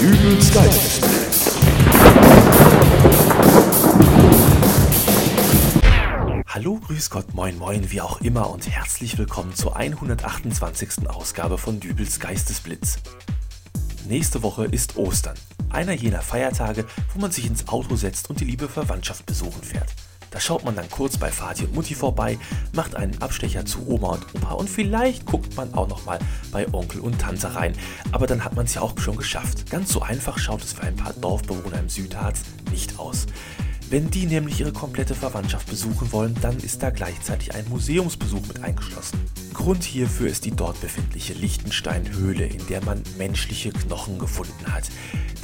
Dübels Geistesblitz. Hallo, grüß Gott, moin moin, wie auch immer und herzlich willkommen zur 128. Ausgabe von Dübels Geistesblitz. Nächste Woche ist Ostern, einer jener Feiertage, wo man sich ins Auto setzt und die liebe Verwandtschaft besuchen fährt. Da schaut man dann kurz bei Vati und Mutti vorbei, macht einen Abstecher zu Oma und Opa und vielleicht guckt man auch noch mal bei Onkel und Tante rein. Aber dann hat man es ja auch schon geschafft. Ganz so einfach schaut es für ein paar Dorfbewohner im Südharz nicht aus. Wenn die nämlich ihre komplette Verwandtschaft besuchen wollen, dann ist da gleichzeitig ein Museumsbesuch mit eingeschlossen. Grund hierfür ist die dort befindliche Lichtenstein-Höhle, in der man menschliche Knochen gefunden hat.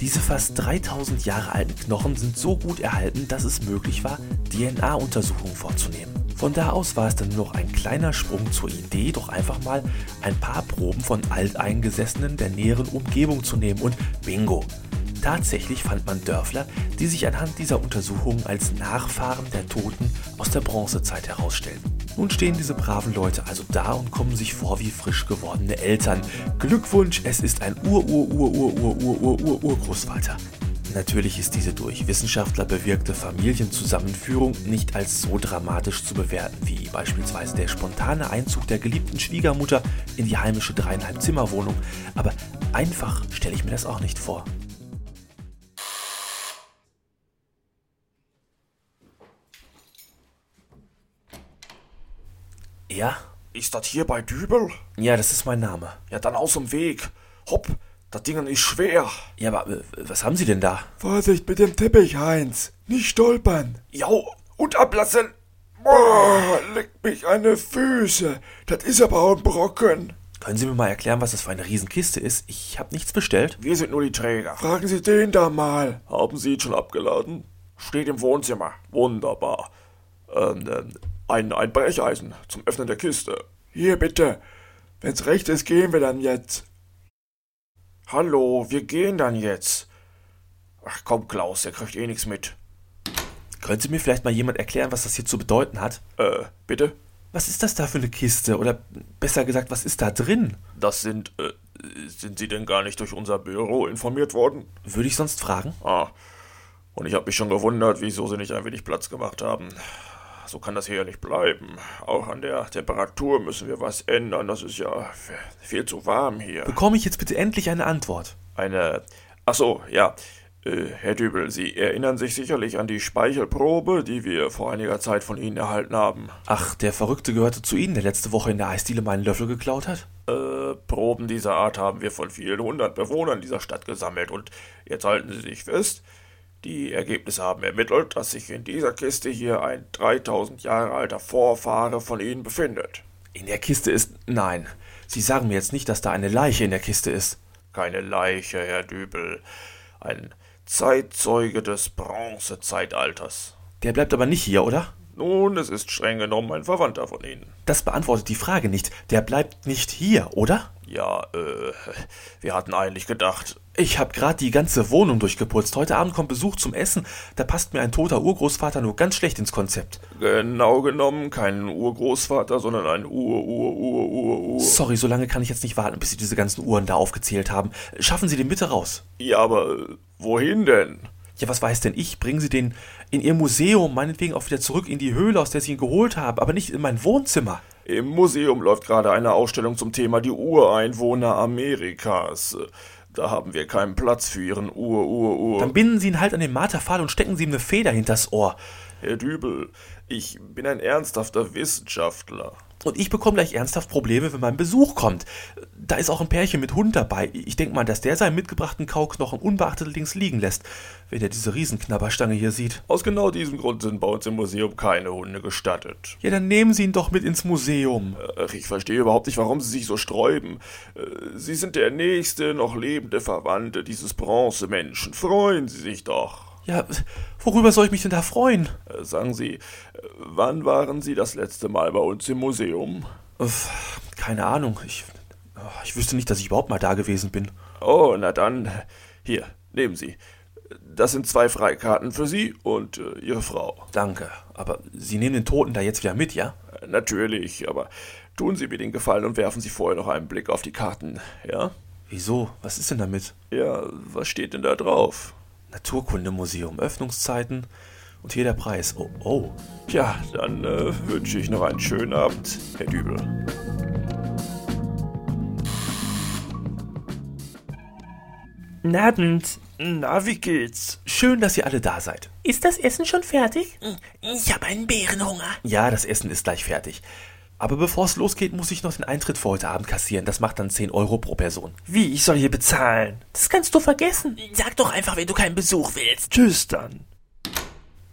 Diese fast 3000 Jahre alten Knochen sind so gut erhalten, dass es möglich war, DNA-Untersuchungen vorzunehmen. Von da aus war es dann nur noch ein kleiner Sprung zur Idee, doch einfach mal ein paar Proben von Alteingesessenen der näheren Umgebung zu nehmen und bingo, Tatsächlich fand man Dörfler, die sich anhand dieser Untersuchungen als Nachfahren der Toten aus der Bronzezeit herausstellen. Nun stehen diese braven Leute also da und kommen sich vor wie frisch gewordene Eltern. Glückwunsch, es ist ein Ur-Ur-Ur-Ur-Ur-Ur-Ur-Urgroßvater. Natürlich ist diese durch Wissenschaftler bewirkte Familienzusammenführung nicht als so dramatisch zu bewerten wie beispielsweise der spontane Einzug der geliebten Schwiegermutter in die heimische dreieinhalb Zimmerwohnung, aber einfach stelle ich mir das auch nicht vor. Ja? Ist das hier bei Dübel? Ja, das ist mein Name. Ja, dann aus dem Weg. Hopp, das Ding ist schwer. Ja, aber äh, was haben Sie denn da? Vorsicht mit dem Teppich, Heinz. Nicht stolpern. Jau, und ablassen. Boah, leck mich an die Füße. Das ist aber auch ein Brocken. Können Sie mir mal erklären, was das für eine Riesenkiste ist? Ich habe nichts bestellt. Wir sind nur die Träger. Fragen Sie den da mal. Haben Sie ihn schon abgeladen? Steht im Wohnzimmer. Wunderbar. Ähm, ähm, ein, ein Brecheisen zum Öffnen der Kiste. Hier bitte. Wenn's recht ist, gehen wir dann jetzt. Hallo, wir gehen dann jetzt. Ach komm, Klaus, der kriegt eh nichts mit. Könnte mir vielleicht mal jemand erklären, was das hier zu bedeuten hat? Äh, bitte? Was ist das da für eine Kiste? Oder besser gesagt, was ist da drin? Das sind, äh, sind Sie denn gar nicht durch unser Büro informiert worden? Würde ich sonst fragen? Ah, und ich habe mich schon gewundert, wieso Sie nicht ein wenig Platz gemacht haben. So kann das hier ja nicht bleiben. Auch an der Temperatur müssen wir was ändern. Das ist ja viel zu warm hier. Bekomme ich jetzt bitte endlich eine Antwort? Eine. Ach so, ja. Äh, Herr Dübel, Sie erinnern sich sicherlich an die Speichelprobe, die wir vor einiger Zeit von Ihnen erhalten haben. Ach, der Verrückte gehörte zu Ihnen, der letzte Woche in der Eisdiele meinen Löffel geklaut hat? Äh, Proben dieser Art haben wir von vielen hundert Bewohnern dieser Stadt gesammelt und jetzt halten Sie sich fest, die Ergebnisse haben ermittelt, dass sich in dieser Kiste hier ein 3000 Jahre alter Vorfahre von Ihnen befindet. In der Kiste ist. Nein. Sie sagen mir jetzt nicht, dass da eine Leiche in der Kiste ist. Keine Leiche, Herr Dübel. Ein Zeitzeuge des Bronzezeitalters. Der bleibt aber nicht hier, oder? Nun, es ist streng genommen ein Verwandter von Ihnen. Das beantwortet die Frage nicht. Der bleibt nicht hier, oder? Ja, äh, wir hatten eigentlich gedacht. Ich hab grad die ganze Wohnung durchgeputzt. Heute Abend kommt Besuch zum Essen. Da passt mir ein toter Urgroßvater nur ganz schlecht ins Konzept. Genau genommen kein Urgroßvater, sondern ein Ur-Ur-Ur-Ur-Ur. Sorry, so lange kann ich jetzt nicht warten, bis Sie diese ganzen Uhren da aufgezählt haben. Schaffen Sie den bitte raus. Ja, aber wohin denn? Ja, was weiß denn ich? Bringen Sie den in Ihr Museum, meinetwegen auch wieder zurück in die Höhle, aus der Sie ihn geholt haben, aber nicht in mein Wohnzimmer. Im Museum läuft gerade eine Ausstellung zum Thema die Ureinwohner Amerikas. Da haben wir keinen Platz für Ihren Ur-Ur-Ur. Dann binden Sie ihn halt an den Marterpfahl und stecken Sie ihm eine Feder hinters Ohr. Herr Dübel, ich bin ein ernsthafter Wissenschaftler. Und ich bekomme gleich ernsthaft Probleme, wenn mein Besuch kommt. Da ist auch ein Pärchen mit Hund dabei. Ich denke mal, dass der seinen mitgebrachten Kauknochen unbeachtet links liegen lässt, wenn er diese Riesenknabberstange hier sieht. Aus genau diesem Grund sind bei uns im Museum keine Hunde gestattet. Ja, dann nehmen Sie ihn doch mit ins Museum. Ach, ich verstehe überhaupt nicht, warum Sie sich so sträuben. Äh, Sie sind der nächste noch lebende Verwandte dieses Bronzemenschen. Freuen Sie sich doch. Ja, worüber soll ich mich denn da freuen? Äh, sagen Sie, äh, wann waren Sie das letzte Mal bei uns im Museum? Keine Ahnung. Ich, ich wüsste nicht, dass ich überhaupt mal da gewesen bin. Oh, na dann, hier, nehmen Sie. Das sind zwei Freikarten für Sie und äh, Ihre Frau. Danke, aber Sie nehmen den Toten da jetzt wieder mit, ja? Natürlich, aber tun Sie mir den Gefallen und werfen Sie vorher noch einen Blick auf die Karten, ja? Wieso? Was ist denn damit? Ja, was steht denn da drauf? Naturkundemuseum, Öffnungszeiten und hier der Preis. Oh, oh. Ja, dann äh, wünsche ich noch einen schönen Abend, Herr Dübel. Guten Abend. Na, wie geht's? Schön, dass ihr alle da seid. Ist das Essen schon fertig? Ich habe einen Bärenhunger. Ja, das Essen ist gleich fertig. Aber bevor es losgeht, muss ich noch den Eintritt für heute Abend kassieren. Das macht dann 10 Euro pro Person. Wie, ich soll hier bezahlen? Das kannst du vergessen. Sag doch einfach, wenn du keinen Besuch willst. Tschüss dann.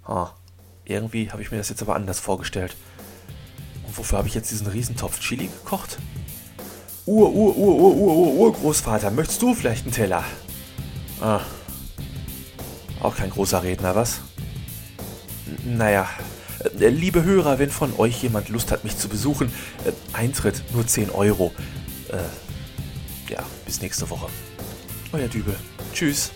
Ah, irgendwie habe ich mir das jetzt aber anders vorgestellt. Und wofür habe ich jetzt diesen Riesentopf Chili gekocht? Ur, Ur, Ur, Ur, Ur, Ur, Urgroßvater, möchtest du vielleicht einen Teller? Ah. Auch kein großer Redner, was? N naja, äh, liebe Hörer, wenn von euch jemand Lust hat, mich zu besuchen, äh, Eintritt nur 10 Euro. Äh, ja, bis nächste Woche. Euer Dübel. Tschüss.